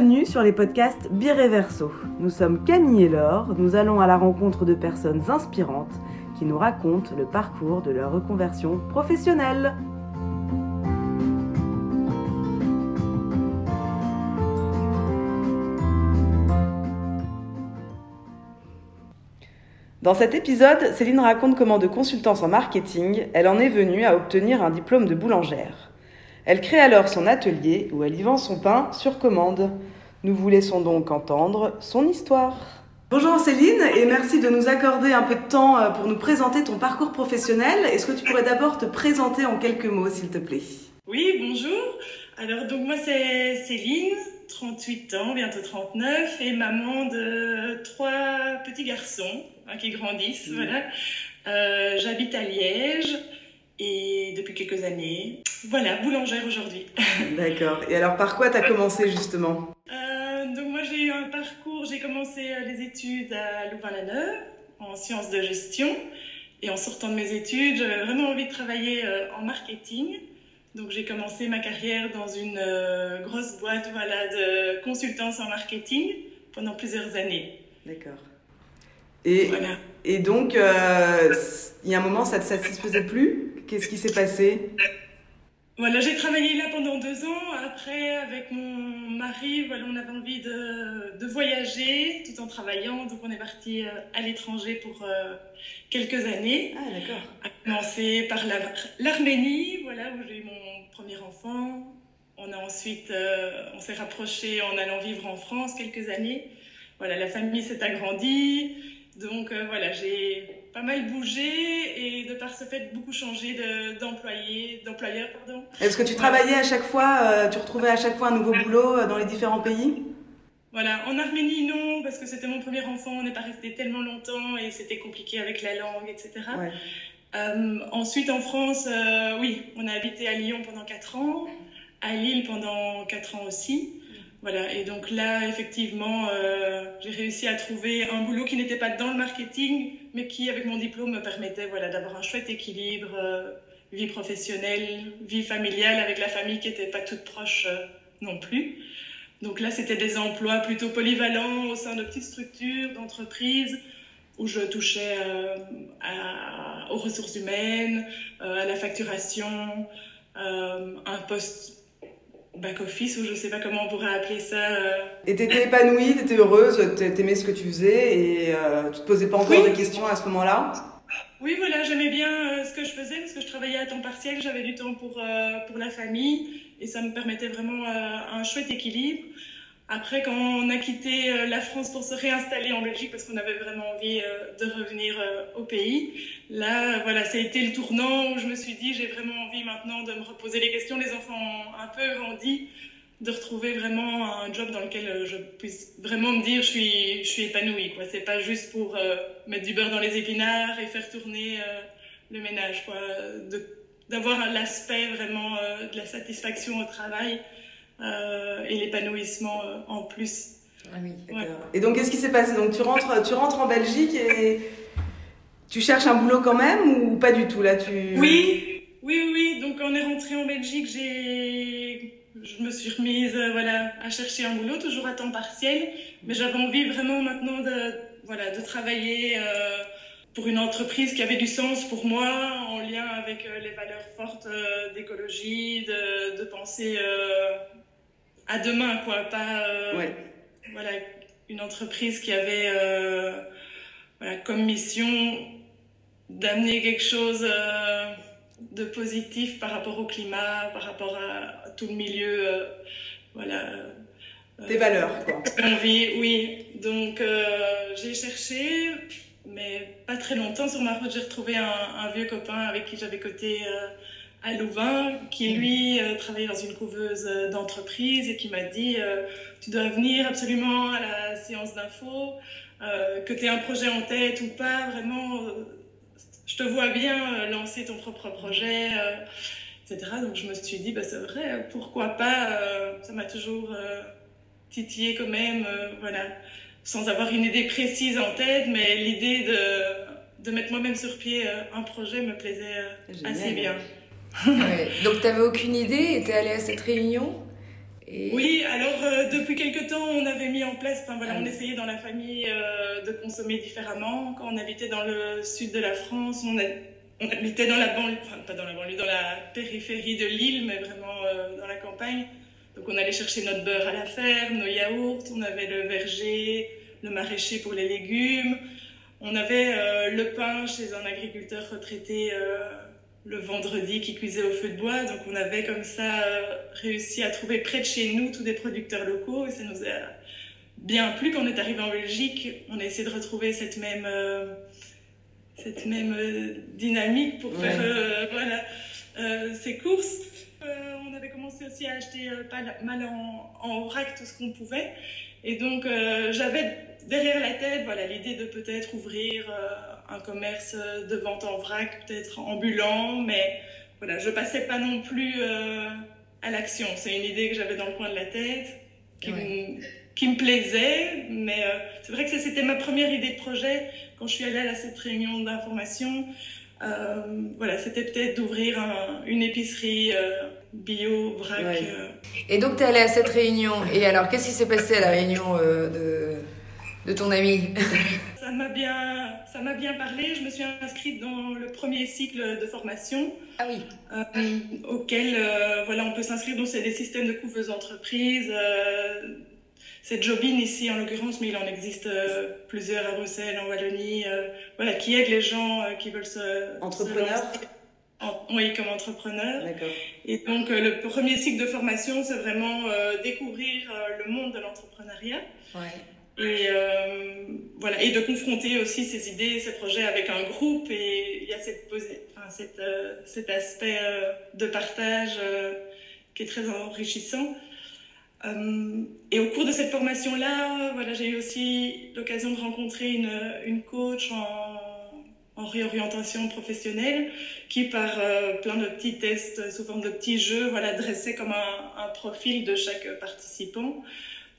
Bienvenue sur les podcasts Bireverso. Nous sommes Camille et Laure, nous allons à la rencontre de personnes inspirantes qui nous racontent le parcours de leur reconversion professionnelle. Dans cet épisode, Céline raconte comment de consultance en marketing, elle en est venue à obtenir un diplôme de boulangère. Elle crée alors son atelier où elle y vend son pain sur commande. Nous vous laissons donc entendre son histoire. Bonjour Céline et merci de nous accorder un peu de temps euh, pour nous présenter ton parcours professionnel. Est-ce que tu pourrais d'abord te présenter en quelques mots s'il te plaît? Oui, bonjour. Alors donc moi c'est Céline, 38 ans, bientôt 39 et maman de trois petits garçons hein, qui grandissent. Voilà. Euh, J'habite à Liège et depuis quelques années. Voilà, boulangère aujourd'hui. D'accord. Et alors par quoi tu as commencé justement? Euh, Donc moi j'ai eu un parcours, j'ai commencé euh, les études à Louvain-la-Neuve en sciences de gestion. Et en sortant de mes études, j'avais vraiment envie de travailler euh, en marketing. Donc j'ai commencé ma carrière dans une grosse boîte voilà, de consultance en marketing pendant plusieurs années. D'accord. Et, Voilà. et donc, euh, il y a un moment, ça ne te satisfaisait plus? Qu'est-ce qui s'est passé? Voilà, j'ai travaillé là pendant deux ans. Après, avec mon mari, voilà, on avait envie de, de voyager tout en travaillant. Donc, on est parti euh, à l'étranger pour euh, quelques années. Ah d'accord. À commencer par la- l'Arménie, voilà, où j'ai eu mon premier enfant. On a ensuite, euh, on s'est rapproché en allant vivre en France quelques années. Voilà, la famille s'est agrandie. Donc euh, voilà, j'ai pas mal bougé et de par ce fait beaucoup changé de- d'employé, d'employeur, pardon. Est-ce que tu travaillais à chaque fois, euh, tu retrouvais à chaque fois un nouveau boulot euh, dans les différents pays? Voilà, en Arménie non, parce que c'était mon premier enfant, on n'est pas resté tellement longtemps et c'était compliqué avec la langue, etc. Ouais. Euh, ensuite, en France, oui, on a habité à Lyon pendant 4 ans, à Lille pendant 4 ans aussi. Voilà, et donc là, effectivement, euh, j'ai réussi à trouver un boulot qui n'était pas dans le marketing, mais qui, avec mon diplôme, me permettait voilà, d'avoir un chouette équilibre, euh, vie professionnelle, vie familiale, avec la famille qui n'était pas toute proche euh, non plus. Donc là, c'était des emplois plutôt polyvalents au sein de petites structures, d'entreprises, où je touchais aux ressources humaines, à la facturation, un poste back-office, ou je ne sais pas comment on pourrait appeler ça. euh. Et t'étais épanouie, t'étais heureuse, t'a- t'aimais ce que tu faisais et euh, tu te posais pas encore Oui. de questions à ce moment-là? Oui, voilà, j'aimais bien euh, ce que je faisais parce que je travaillais à temps partiel, j'avais du temps pour, euh, pour la famille et ça me permettait vraiment un chouette équilibre. Après, quand on a quitté euh, la France pour se réinstaller en Belgique parce qu'on avait vraiment envie euh, de revenir euh, au pays, là, voilà, ça a été le tournant où je me suis dit, j'ai vraiment envie maintenant de me reposer les questions. Les enfants ont un peu grandi, de retrouver vraiment un job dans lequel je puisse vraiment me dire, je suis, je suis épanouie, quoi. C'est pas juste pour mettre du beurre dans les épinards et faire tourner le ménage, d'avoir l'aspect vraiment de la satisfaction au travail et l'épanouissement euh, en plus. Ah oui, Ouais. Et donc qu'est-ce qui s'est passé? Donc tu rentres, tu rentres en Belgique et tu cherches un boulot quand même ou pas du tout? Là tu... Oui, oui, oui. Donc on est rentré en Belgique, j'ai, je me suis remise, euh, voilà, à chercher un boulot, toujours à temps partiel. Mais j'avais envie vraiment maintenant de, voilà, de travailler euh, pour une entreprise qui avait du sens pour moi, en lien avec euh, les valeurs fortes euh, d'écologie, de, de penser euh, à demain, quoi, pas. euh, Ouais. voilà, une entreprise qui avait euh, voilà, comme mission d'amener quelque chose euh, de positif par rapport au climat, par rapport à, tout le milieu, voilà. Tes valeurs quoi. vit, oui. Donc euh, j'ai cherché, mais pas très longtemps sur ma route, j'ai retrouvé un, un vieux copain avec qui j'avais coté euh, à Louvain, qui lui euh, travaillait dans une couveuse euh, d'entreprise et qui m'a dit euh, tu dois venir absolument à la séance d'info, euh, que tu aies un projet en tête ou pas, vraiment, je te vois bien lancer ton propre projet. etc. Donc je me suis dit, bah, c'est vrai, pourquoi pas, ça m'a toujours titillé quand même, voilà, sans avoir une idée précise en tête, mais l'idée de, de mettre moi-même sur pied un projet me plaisait assez bien. Ouais. Donc t'avais aucune idée et t'es allée à cette réunion Oui, alors euh, depuis quelque temps, on avait mis en place, enfin voilà, on ah essayait dans la famille euh, de consommer différemment. Quand on habitait dans le sud de la France, on, on habitait dans la banlieue, enfin pas dans la banlieue, dans la périphérie de l'île, mais vraiment euh, dans la campagne. Donc on allait chercher notre beurre à la ferme, nos yaourts, on avait le verger, le maraîcher pour les légumes, on avait le pain chez un agriculteur retraité le vendredi qui cuisait au feu de bois. Donc on avait comme ça euh, réussi à trouver près de chez nous tous des producteurs locaux et ça nous a bien plu. Quand on est arrivé en Belgique, on a essayé de retrouver cette même, euh, cette même euh, dynamique pour faire voilà, ces courses. on avait commencé aussi à acheter pas mal en, en vrac tout ce qu'on pouvait. Et donc j'avais derrière la tête voilà, l'idée de peut-être ouvrir un commerce de vente en vrac, peut-être ambulant, mais voilà, je passais pas non plus euh, à l'action. C'est une idée que j'avais dans le coin de la tête, qui, me, qui me, plaisait, mais euh, c'est vrai que c'était ma première idée de projet quand je suis allée à cette réunion d'information. Euh, voilà, c'était peut-être d'ouvrir une épicerie bio, vrac. Et donc, tu es allée à cette réunion. Et alors, qu'est-ce qui s'est passé à la réunion de, de ton ami ça m'a bien, ça m'a bien parlé. Je me suis inscrite dans le premier cycle de formation. Ah oui. Euh, auquel, euh, voilà, on peut s'inscrire. Donc, c'est des systèmes de couveuse d'entreprise. Euh, c'est Jobin ici en l'occurrence, mais il en existe plusieurs à Bruxelles, en Wallonie, voilà, qui aident les gens qui veulent se. Entrepreneurs oui, comme entrepreneur. D'accord. Et donc, le premier cycle de formation, c'est vraiment découvrir le monde de l'entrepreneuriat. Ouais et euh, voilà. Et de confronter aussi ces idées ces projets avec un groupe. Et il y a cette, enfin, cette euh, cet aspect euh, de partage qui est très enrichissant. Et au cours de cette formation là voilà j'ai eu aussi l'occasion de rencontrer une, une coach en, en réorientation professionnelle qui par plein de petits tests sous forme de petits jeux voilà dressait comme un profil de chaque participant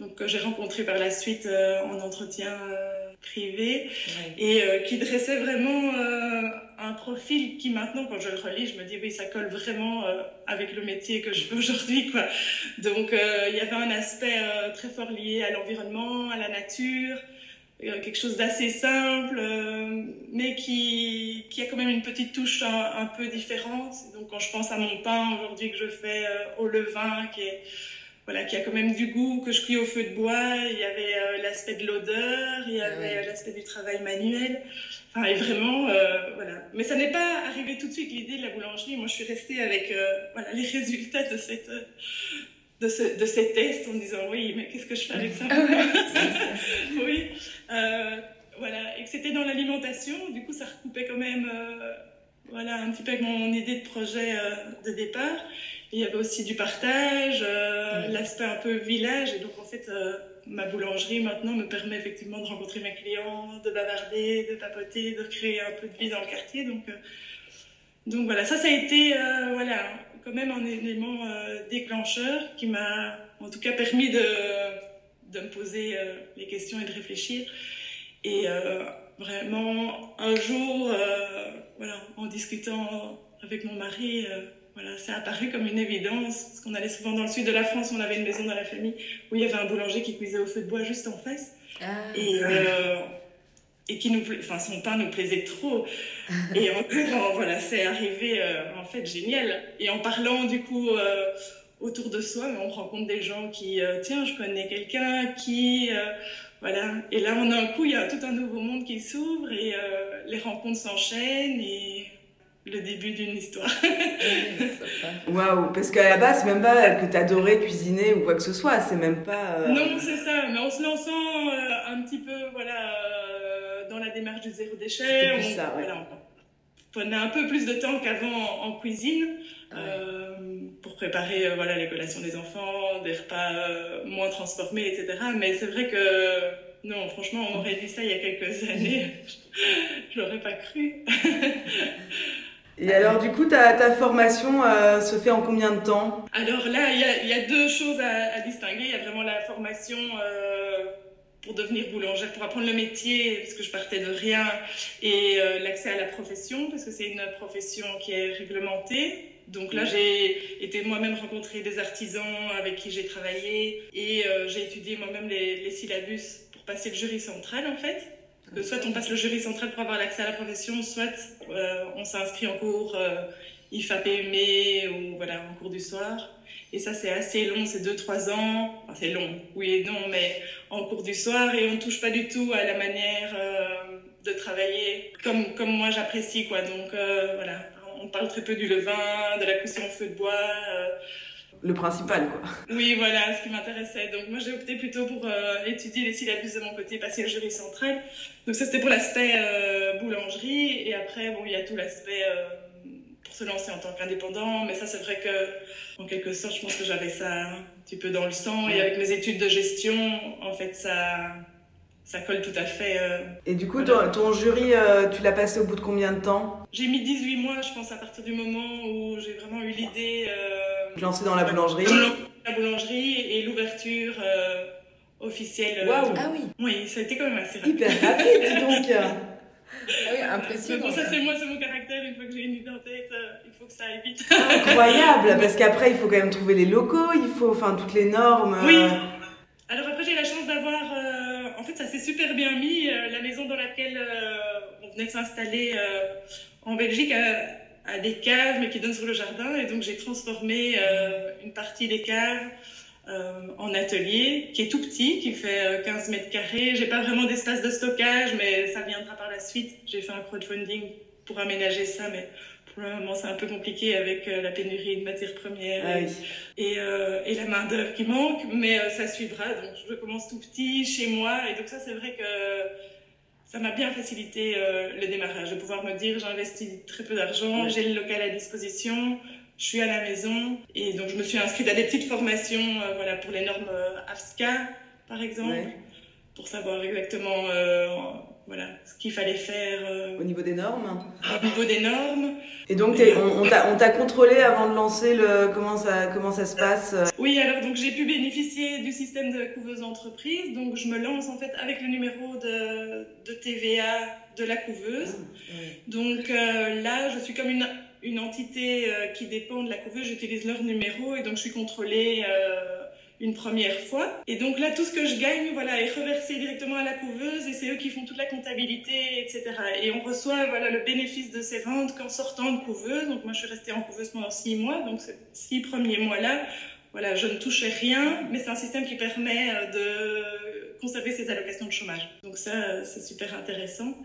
donc que j'ai rencontré par la suite euh, en entretien euh, privé. Et euh, qui dressait vraiment un profil qui maintenant quand je le relis je me dis oui ça colle vraiment avec le métier que je fais aujourd'hui quoi. Donc il y avait un aspect très fort lié à l'environnement à la nature quelque chose d'assez simple, mais qui, qui, a quand même une petite touche un, un, peu différente. Donc quand je pense à mon pain aujourd'hui que je fais au levain, qui est voilà, qui a quand même du goût, que je cuis au feu de bois. Il y avait euh, l'aspect de l'odeur, il y avait euh, l'aspect du travail manuel. Enfin, et vraiment, euh, voilà. Mais ça n'est pas arrivé tout de suite l'idée de la boulangerie. Moi, je suis restée avec voilà, les résultats de cette. De, ce, de ces tests en me disant oui mais qu'est-ce que je fais avec ça? Oui voilà et que c'était dans l'alimentation du coup ça recoupait quand même voilà un petit peu avec mon idée de projet de départ il y avait aussi du partage, euh, l'aspect un peu village. Et donc, en fait, euh, ma boulangerie maintenant me permet effectivement de rencontrer mes clients, de bavarder, de papoter, de créer un peu de vie dans le quartier. Donc, euh, donc voilà, ça, ça a été voilà, quand même un élément déclencheur qui m'a en tout cas permis de, de me poser les questions et de réfléchir. Et vraiment, un jour, voilà, en discutant avec mon mari, voilà, c'est apparu comme une évidence, parce qu'on allait souvent dans le sud de la France, on avait une maison dans la famille où il y avait un boulanger qui cuisait au feu de bois juste en face. Ah. Et, euh, et qui nous, enfin, son pain nous plaisait trop. et en, voilà, c'est arrivé euh, en fait génial. Et en parlant du coup euh, autour de soi, on rencontre des gens qui, tiens, je connais quelqu'un qui, voilà. Et là, on a un coup, il y a tout un nouveau monde qui s'ouvre et les rencontres s'enchaînent et le début d'une histoire. Waouh, parce qu'à la base, c'est même pas que tu adorais cuisiner ou quoi que ce soit, c'est même pas. Euh, non, c'est ça, mais en se lançant euh, un petit peu voilà, euh, dans la démarche du zéro déchet, on, ça, voilà, on prenait un peu plus de temps qu'avant en, cuisine. pour préparer voilà, les collations des enfants, des repas moins transformés, etc. Mais c'est vrai que non, franchement, on m'aurait dit ça il y a quelques années, je l'aurais pas cru. Et alors, du coup, ta, formation euh, se fait en combien de temps? Alors là, il y, a, deux choses à, distinguer. Il y a vraiment la formation euh, pour devenir boulangère, pour apprendre le métier, parce que je partais de rien, et euh, l'accès à la profession, parce que c'est une profession qui est réglementée. Donc là, j'ai été moi-même rencontrer des artisans avec qui j'ai travaillé, et j'ai étudié moi-même les syllabus pour passer le jury central, en fait. Que soit on passe le jury central pour avoir l'accès à la profession, soit euh, on s'inscrit en cours euh, IFAPME ou voilà, en cours du soir. Et ça, c'est assez long, c'est 2-3 ans. Enfin, c'est long, oui et non, mais en cours du soir et on touche pas du tout à la manière euh, de travailler comme, moi j'apprécie, quoi. Donc euh, voilà, on parle très peu du levain, de la cuisson au feu de bois. Le principal, quoi. Oui, voilà, ce qui m'intéressait. Donc, moi, j'ai opté plutôt pour euh, étudier les syllabus de mon côté, passer le jury central. Donc, ça, c'était pour l'aspect euh, boulangerie. Et après, bon, il y a tout l'aspect euh, pour se lancer en tant qu'indépendant. Mais ça, c'est vrai que, en quelque sorte, je pense que j'avais ça un petit peu dans le sang. Et avec mes études de gestion, en fait, ça, ça colle tout à fait. euh. Et du coup, ton, ton jury, euh, tu l'as passé au bout de combien de temps J'ai mis 18 mois, je pense, à partir du moment où j'ai vraiment eu l'idée. Euh, Lancé dans la boulangerie la boulangerie et l'ouverture euh, officielle. Waouh. Ah oui, Oui, ça a été quand même assez rapide. Hyper rapide, dis donc ah oui impressionnant. bon, ça c'est moi, c'est mon caractère. Une fois que j'ai une idée en tête, euh, il faut que ça aille vite. Incroyable, parce qu'après, il faut quand même trouver les locaux, il faut, enfin, toutes les normes. euh, Oui. Alors après, j'ai la chance d'avoir. Ça s'est super bien mis. euh, la maison dans laquelle euh, on venait de s'installer euh, en Belgique a, des caves, mais qui donnent sur le jardin. Et donc, j'ai transformé une partie des caves en atelier, qui est tout petit, qui fait euh, 15 mètres carrés. J'ai pas vraiment d'espace de stockage, mais ça viendra par la suite. J'ai fait un crowdfunding pour aménager ça, mais pour le moment, c'est un peu compliqué avec euh, la pénurie de matières premières Ah et- oui. et, euh, et la main d'œuvre qui manque, mais euh, ça suivra. Donc je commence tout petit chez moi, et donc ça c'est vrai que ça m'a bien facilité le démarrage, de pouvoir me dire j'investis très peu d'argent, Ouais. j'ai le local à disposition, je suis à la maison, et donc je me suis inscrite à des petites formations, voilà pour les normes AFSCA par exemple, Ouais. pour savoir exactement voilà ce qu'il fallait faire euh, Au niveau des normes. au niveau des normes. Et donc, on, on t'a on t'a contrôlé avant de lancer le. Comment ça, comment ça se passe euh, Oui, alors donc j'ai pu bénéficier du système de couveuse entreprise. Donc je me lance en fait avec le numéro de, de TVA de la couveuse. Donc euh, là, je suis comme une, une entité euh, qui dépend de la couveuse. J'utilise leur numéro et donc je suis contrôlée euh, une première fois. Et donc là, tout ce que je gagne, voilà, est reversé directement à la couveuse et c'est eux qui font toute la comptabilité, etc. Et on reçoit voilà le bénéfice de ces ventes qu'en sortant de couveuse. Donc moi, je suis restée en couveuse pendant six mois. Donc ces six premiers mois-là, voilà, je ne touchais rien, mais c'est un système qui permet euh, de conserver ses allocations de chômage. Donc ça, c'est super intéressant.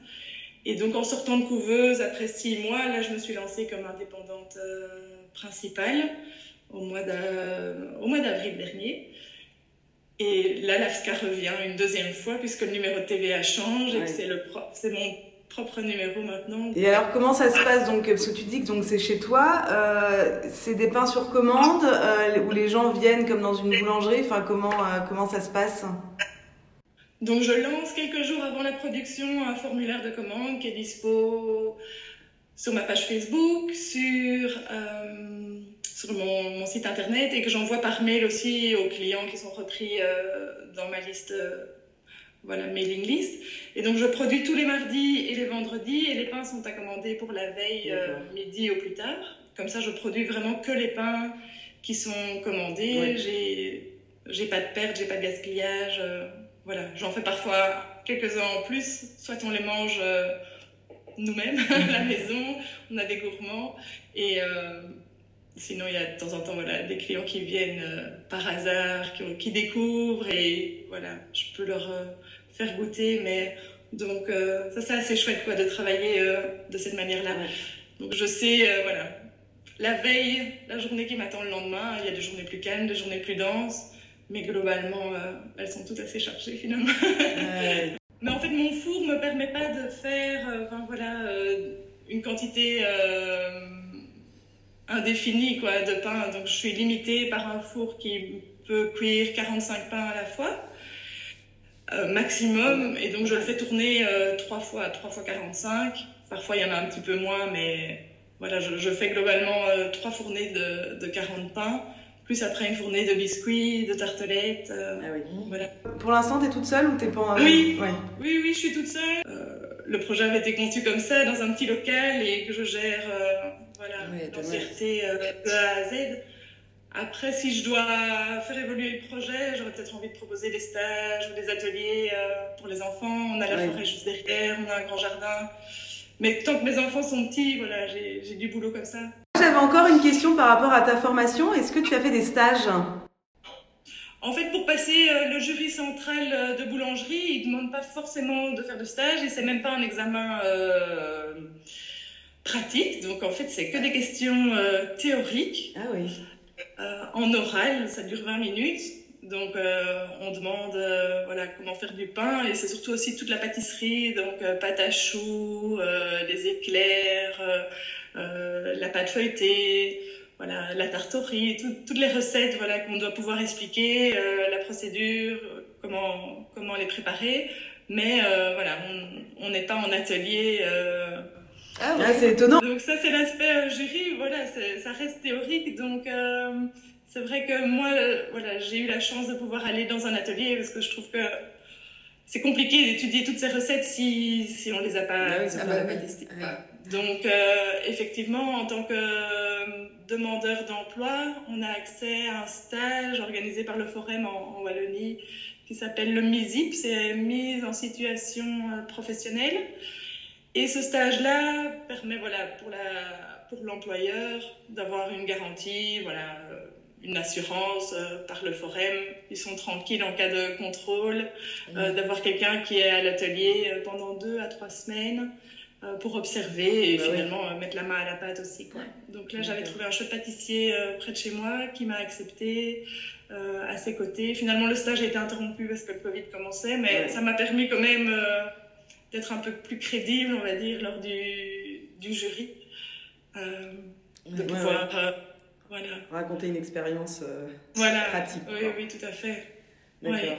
Et donc en sortant de couveuse, après six mois, là, je me suis lancée comme indépendante euh, principale au mois d'avril dernier. Et là, l'AFSCA revient une deuxième fois puisque le numéro de TVA change et Ouais. que c'est mon propre numéro maintenant. Et alors, comment ça se passe donc Parce que tu dis que donc c'est chez toi, euh, c'est des pains sur commande euh, où les gens viennent comme dans une boulangerie. Enfin, comment euh, comment ça se passe? Donc je lance quelques jours avant la production un formulaire de commande qui est dispo sur ma page Facebook, sur, sur mon, mon site internet et que j'envoie par mail aussi aux clients qui sont repris euh, dans ma liste, euh, voilà, mailing list. Et donc je produis tous les mardis et les vendredis et les pains sont à commander pour la veille, euh, midi au plus tard. Comme ça, je produis vraiment que les pains qui sont commandés. Ouais. J'ai, j'ai pas de perte, j'ai pas de gaspillage. euh, voilà, j'en fais parfois quelques-uns en plus. Soit on les mange euh, nous-mêmes à la maison, on a des gourmands. Et sinon, il y a de temps en temps voilà, des clients qui viennent euh, par hasard, qui, qui découvrent et voilà, je peux leur euh, faire goûter. Mais donc, euh, ça, c'est assez chouette quoi, de travailler de cette manière-là. Donc, je sais, voilà, la veille, la journée qui m'attend le lendemain, il y a des journées plus calmes, des journées plus denses. Mais globalement, elles sont toutes assez chargées finalement. Mais en fait, mon four me permet pas de faire, enfin voilà, une quantité indéfinie quoi de pain. Donc, je suis limitée par un four qui peut cuire 45 pains à la fois, euh, maximum. Et donc, je le fais tourner euh, trois fois, trois fois 45. Parfois, il y en a un petit peu moins, mais voilà, je, je fais globalement euh, trois fournées de, de 40 pains plus après une fournée de biscuits, de tartelettes. ah oui. Voilà. Pour l'instant, tu es toute seule ou t'es pas oui. Ouais. oui, oui, je suis toute seule. Le projet avait été conçu comme ça, dans un petit local, et que je gère voilà, l'entièreté de A à Z. Après, si je dois faire évoluer le projet, j'aurais peut-être envie de proposer des stages ou des ateliers pour les enfants. On a la forêt juste derrière, on a un grand jardin. Mais tant que mes enfants sont petits, voilà, j'ai du boulot comme ça. J'avais encore une question par rapport à ta formation. Est-ce que tu as fait des stages? En fait, pour passer euh, le jury central euh, de boulangerie, il ne demande pas forcément de faire de stage et c'est même pas un examen euh, pratique. Donc, en fait, c'est que des questions théoriques. Ah oui. en oral, ça dure 20 minutes. Donc, on demande voilà, comment faire du pain et c'est surtout aussi toute la pâtisserie, donc pâte à choux, les éclairs, la pâte feuilletée, voilà, la tarte toutes les recettes voilà, qu'on doit pouvoir expliquer, la procédure, comment, comment les préparer. Mais voilà, on n'est pas en atelier. Ah, ouais. c'est étonnant. Donc ça, c'est l'aspect jury, voilà, ça reste théorique. Donc c'est vrai que moi, euh, voilà, j'ai eu la chance de pouvoir aller dans un atelier parce que je trouve que c'est compliqué d'étudier toutes ces recettes si, si on les a pas, ah pas testées. Donc, euh, effectivement, en tant que euh, demandeur d'emploi, on a accès à un stage organisé par le Forum en, Wallonie qui s'appelle le MISIP, c'est mise en situation professionnelle. Et ce stage-là permet, voilà, pour la, pour l'employeur d'avoir une garantie, voilà, une assurance euh, par le forum. Ils sont tranquilles en cas de contrôle, euh, d'avoir quelqu'un qui est à l'atelier euh, pendant deux à trois semaines pour observer et bah finalement mettre la main à la pâte aussi. Quoi. Donc là, j'avais trouvé un chouette pâtissier près de chez moi qui m'a accepté à ses côtés. Finalement, le stage a été interrompu parce que le Covid commençait, mais ça m'a permis quand même d'être un peu plus crédible, on va dire, lors du, du jury. de pouvoir voilà. Raconter une expérience euh, voilà. pratique. Oui, oui, tout à fait. D'accord.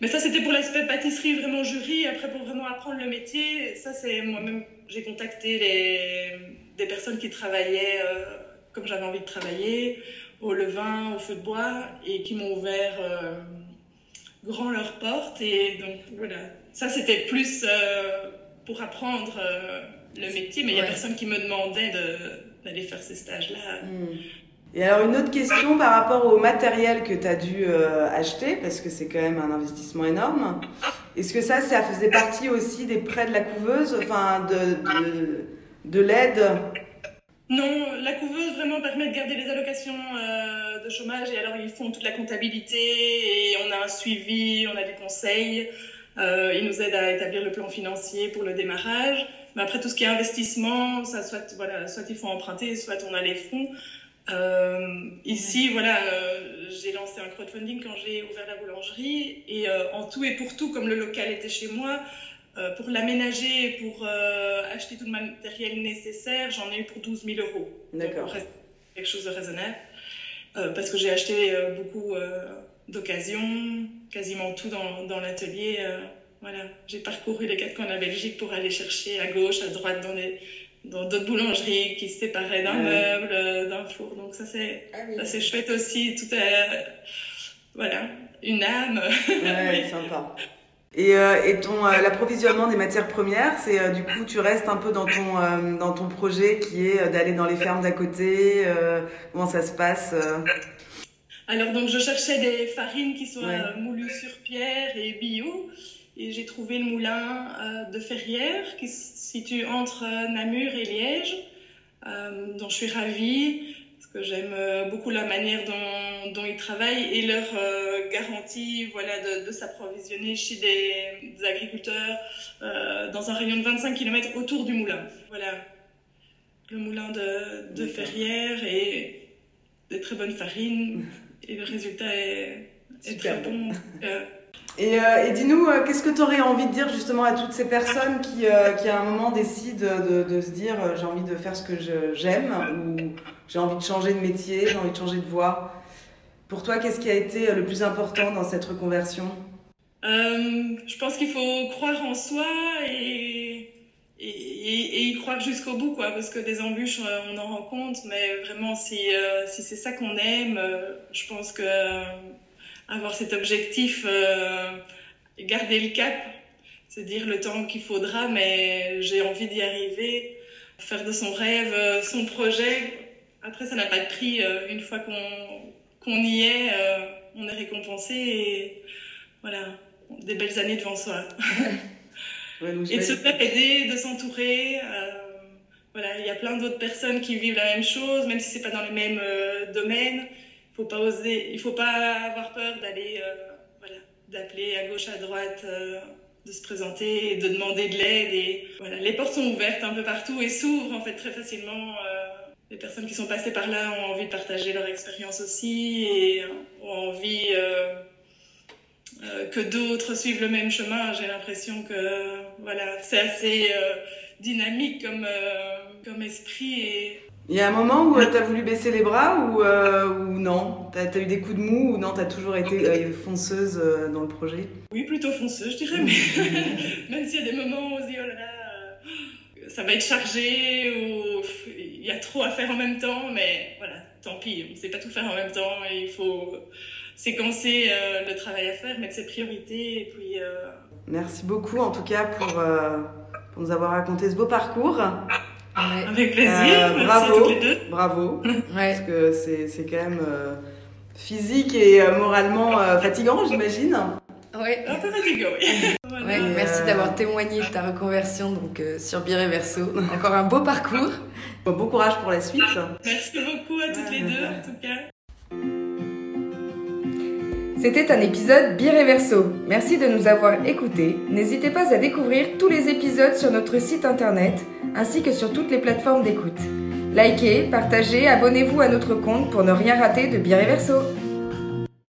Mais ça, c'était pour l'aspect pâtisserie, vraiment jury. Après, pour vraiment apprendre le métier, ça, c'est moi-même, j'ai contacté les, des personnes qui travaillaient euh, comme j'avais envie de travailler, au levain, au feu de bois, et qui m'ont ouvert euh, grand leurs portes. Et donc, voilà. Ça, c'était plus pour apprendre le métier, mais il n'y a personne qui me demandait d'aller faire ces stages-là. Hmm. Et alors une autre question par rapport au matériel que tu as dû euh, acheter, parce que c'est quand même un investissement énorme. Est-ce que ça, ça faisait partie aussi des prêts de la couveuse, enfin de, de, de l'aide? Non, la couveuse vraiment permet de garder les allocations euh, de chômage et alors ils font toute la comptabilité et on a un suivi, on a des conseils. Euh, ils nous aident à établir le plan financier pour le démarrage. Mais après, tout ce qui est investissement, ça, soit, voilà, soit il faut emprunter, soit on a les fonds. Euh, ici, voilà, euh, j'ai lancé un crowdfunding quand j'ai ouvert la boulangerie et euh, en tout et pour tout, comme le local était chez moi, pour l'aménager, pour acheter tout le matériel nécessaire, j'en ai eu pour 12 000 euros. D'accord. Quelque chose de raisonnable. parce que j'ai acheté beaucoup d'occasions, quasiment tout dans, dans l'atelier. voilà, j'ai parcouru les quatre coins de la Belgique pour aller chercher à gauche, à droite dans les dans d'autres boulangeries qui se séparaient d'un meuble, euh, d'un four. Donc ça c'est ah c'est chouette aussi. Tout est, voilà, une âme. Ouais, sympa. Et, euh, et ton euh, l'approvisionnement des matières premières, c'est du coup tu restes un peu dans ton dans ton projet qui est d'aller dans les fermes d'à côté. comment ça se passe Alors donc je cherchais des farines qui soient moulues sur pierre et bio. Et j'ai trouvé le moulin euh, de Ferrières qui se situe entre Namur et Liège, euh, dont je suis ravie parce que j'aime euh, beaucoup la manière dont, dont, ils travaillent et leur garantie voilà, de, de s'approvisionner chez des, agriculteurs dans un rayon de 25 km autour du moulin. Voilà, le moulin de, de Ferrières et des très bonnes farines. Et le résultat est, est très bon. Et, euh, et dis-nous, euh, qu'est-ce que tu aurais envie de dire justement à toutes ces personnes qui, euh, qui à un moment décident de, de se dire j'ai envie de faire ce que j'aime ou j'ai envie de changer de métier, j'ai envie de changer de voie. Pour toi, qu'est-ce qui a été le plus important dans cette reconversion? Je pense qu'il faut croire en soi et, et, y croire jusqu'au bout, quoi, parce que des embûches, on en rencontre, mais vraiment, si, si c'est ça qu'on aime, je pense que avoir cet objectif, garder le cap, c'est dire le temps qu'il faudra, mais j'ai envie d'y arriver, faire de son rêve son projet. Après, ça n'a pas de prix. Une fois qu'on y est, on est récompensé et voilà, des belles années devant soi. et de se faire aider, de s'entourer. Euh, voilà, il y a plein d'autres personnes qui vivent la même chose, même si c'est pas dans les mêmes euh, domaines. Faut pas oser, il faut pas avoir peur d'aller, euh, voilà, d'appeler à gauche, à droite, de se présenter, de demander de l'aide. Et voilà, les portes sont ouvertes un peu partout et s'ouvrent en fait très facilement. les personnes qui sont passées par là ont envie de partager leur expérience aussi et ont envie euh, que d'autres suivent le même chemin. J'ai l'impression que voilà, c'est assez euh, dynamique comme, euh, comme esprit. Il y a un moment où tu as voulu baisser les bras ou, ou non? Tu as, eu des coups de mou ou non? Tu as toujours été fonceuse dans le projet? Oui, plutôt fonceuse, je dirais. Mais même s'il y a des moments où on se dit oh là là, ça va être chargé ou il y a trop à faire en même temps, mais voilà, tant pis, on ne sait pas tout faire en même temps et il faut séquencer euh, le travail à faire, mettre ses priorités et puis. Euh, Merci beaucoup en tout cas pour, euh, pour nous avoir raconté ce beau parcours. Avec plaisir. bravo, bravo. Parce que c'est quand même physique et moralement fatigant, j'imagine. Ouais. Un peu fatigant, oui. merci d'avoir témoigné de ta reconversion donc, sur Biré Verso. Encore un beau parcours. Bon courage pour la suite. Merci beaucoup à toutes les deux, en tout cas. C'était un épisode Bireverso. Merci de nous avoir écoutés. N'hésitez pas à découvrir tous les épisodes sur notre site internet ainsi que sur toutes les plateformes d'écoute. Likez, partagez, abonnez-vous à notre compte pour ne rien rater de Bireverso.